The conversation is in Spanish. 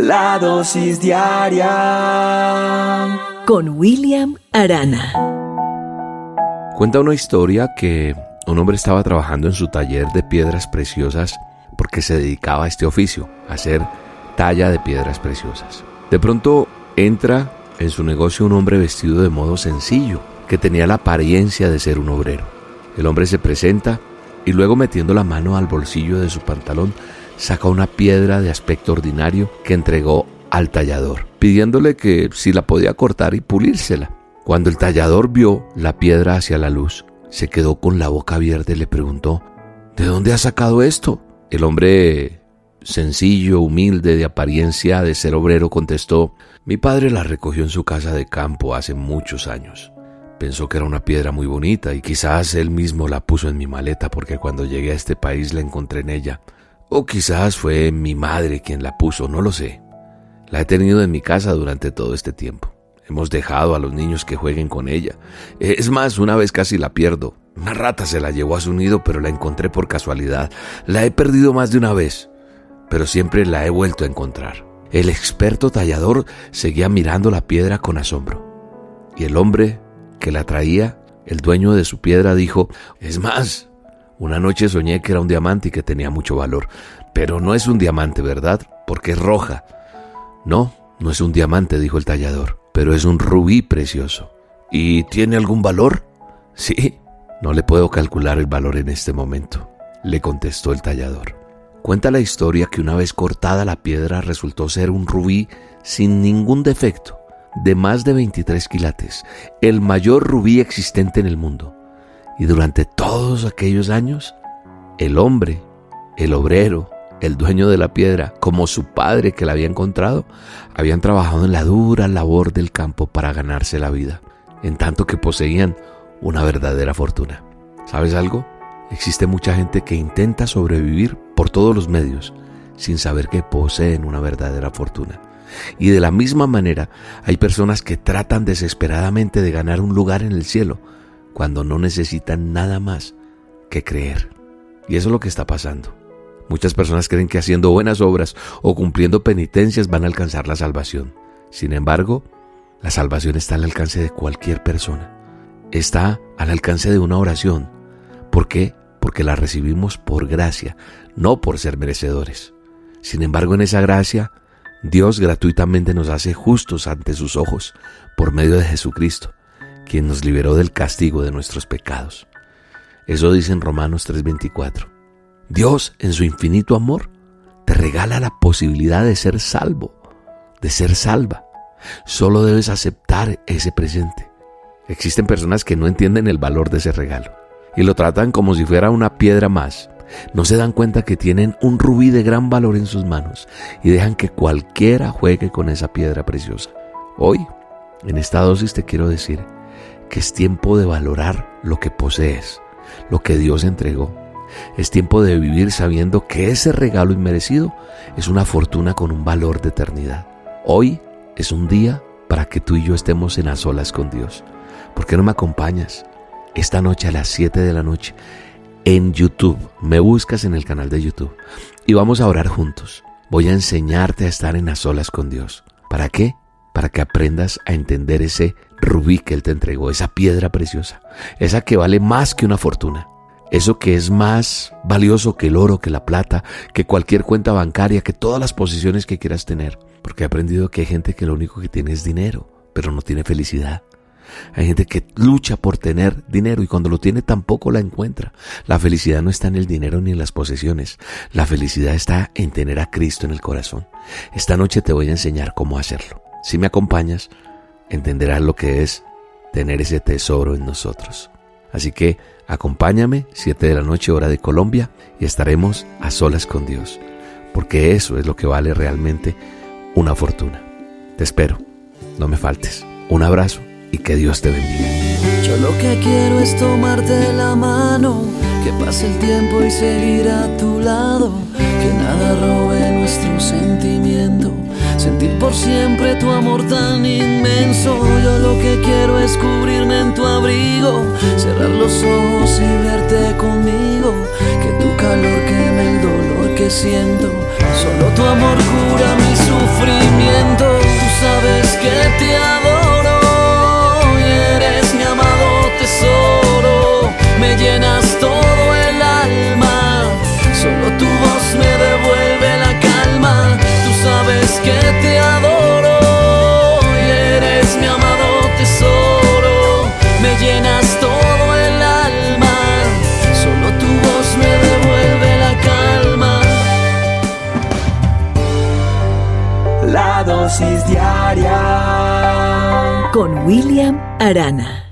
La dosis diaria con William Arana. Cuenta una historia que un hombre estaba trabajando en su taller de piedras preciosas porque se dedicaba a este oficio, a hacer talla de piedras preciosas. De pronto entra en su negocio un hombre vestido de modo sencillo, que tenía la apariencia de ser un obrero. El hombre se presenta y luego metiendo la mano al bolsillo de su pantalón saca una piedra de aspecto ordinario que entregó al tallador, pidiéndole que si la podía cortar y pulírsela. Cuando el tallador vio la piedra hacia la luz, se quedó con la boca abierta y le preguntó, ¿De dónde has sacado esto? El hombre sencillo, humilde, de apariencia de ser obrero, contestó, mi padre la recogió en su casa de campo hace muchos años. Pensó que era una piedra muy bonita y quizás él mismo la puso en mi maleta porque cuando llegué a este país la encontré en ella. O quizás fue mi madre quien la puso, no lo sé. La he tenido en mi casa durante todo este tiempo. Hemos dejado a los niños que jueguen con ella. Es más, una vez casi la pierdo. Una rata se la llevó a su nido, pero la encontré por casualidad. La he perdido más de una vez, pero siempre la he vuelto a encontrar. El experto tallador seguía mirando la piedra con asombro. Y el hombre que la traía, el dueño de su piedra, dijo, es más, una noche soñé que era un diamante y que tenía mucho valor, pero no es un diamante, ¿verdad? Porque es roja. No, no es un diamante, dijo el tallador, pero es un rubí precioso. ¿Y tiene algún valor? Sí, no le puedo calcular el valor en este momento, le contestó el tallador. Cuenta la historia que una vez cortada la piedra resultó ser un rubí sin ningún defecto de más de 23 quilates, el mayor rubí existente en el mundo. Y durante todos aquellos años, el hombre, el obrero, el dueño de la piedra, como su padre que la había encontrado, habían trabajado en la dura labor del campo para ganarse la vida, en tanto que poseían una verdadera fortuna. ¿Sabes algo? Existe mucha gente que intenta sobrevivir por todos los medios sin saber que poseen una verdadera fortuna. Y de la misma manera hay personas que tratan desesperadamente de ganar un lugar en el cielo cuando no necesitan nada más que creer. Y eso es lo que está pasando. Muchas personas creen que haciendo buenas obras o cumpliendo penitencias van a alcanzar la salvación. Sin embargo, la salvación está al alcance de cualquier persona. Está al alcance de una oración. ¿Por qué? Porque la recibimos por gracia, no por ser merecedores. Sin embargo, en esa gracia Dios gratuitamente nos hace justos ante sus ojos por medio de Jesucristo, quien nos liberó del castigo de nuestros pecados. Eso dice en Romanos 3:24. Dios, en su infinito amor, te regala la posibilidad de ser salvo, de ser salva. Solo debes aceptar ese presente. Existen personas que no entienden el valor de ese regalo y lo tratan como si fuera una piedra más no se dan cuenta que tienen un rubí de gran valor en sus manos y dejan que cualquiera juegue con esa piedra preciosa. Hoy, en esta dosis te quiero decir que es tiempo de valorar lo que posees, lo que Dios entregó. Es tiempo de vivir sabiendo que ese regalo inmerecido es una fortuna con un valor de eternidad. Hoy es un día para que tú y yo estemos en a solas con Dios. ¿Por qué no me acompañas esta noche a las 7 de la noche en YouTube. Me buscas en el canal de YouTube y vamos a orar juntos. Voy a enseñarte a estar en las solas con Dios. ¿Para qué? Para que aprendas a entender ese rubí que Él te entregó, esa piedra preciosa, esa que vale más que una fortuna, eso que es más valioso que el oro, que la plata, que cualquier cuenta bancaria, que todas las posiciones que quieras tener. Porque he aprendido que hay gente que lo único que tiene es dinero, pero no tiene felicidad. Hay gente que lucha por tener dinero y cuando lo tiene tampoco la encuentra. La felicidad no está en el dinero ni en las posesiones. La felicidad está en tener a Cristo en el corazón. Esta noche te voy a enseñar cómo hacerlo. Si me acompañas, entenderás lo que es tener ese tesoro en nosotros. Así que acompáñame, 7 de la noche hora de Colombia, y estaremos a solas con Dios, porque eso es lo que vale realmente una fortuna. Te espero, no me faltes. Un abrazo y que Dios te bendiga. Yo lo que quiero es tomarte la mano, que pase el tiempo y seguir a tu lado, que nada robe nuestro por siempre tu amor tan inmenso. Yo lo que quiero es cubrirme en tu abrigo, cerrar los ojos y verte conmigo. Que tu calor queme el dolor que siento. Solo tu amor cura mi sufrimiento. Tú sabes que te adoro y eres mi amado tesoro. Me llenas todo el alma. Solo tu voz me devuelve la calma. Tú sabes que te con William Arana.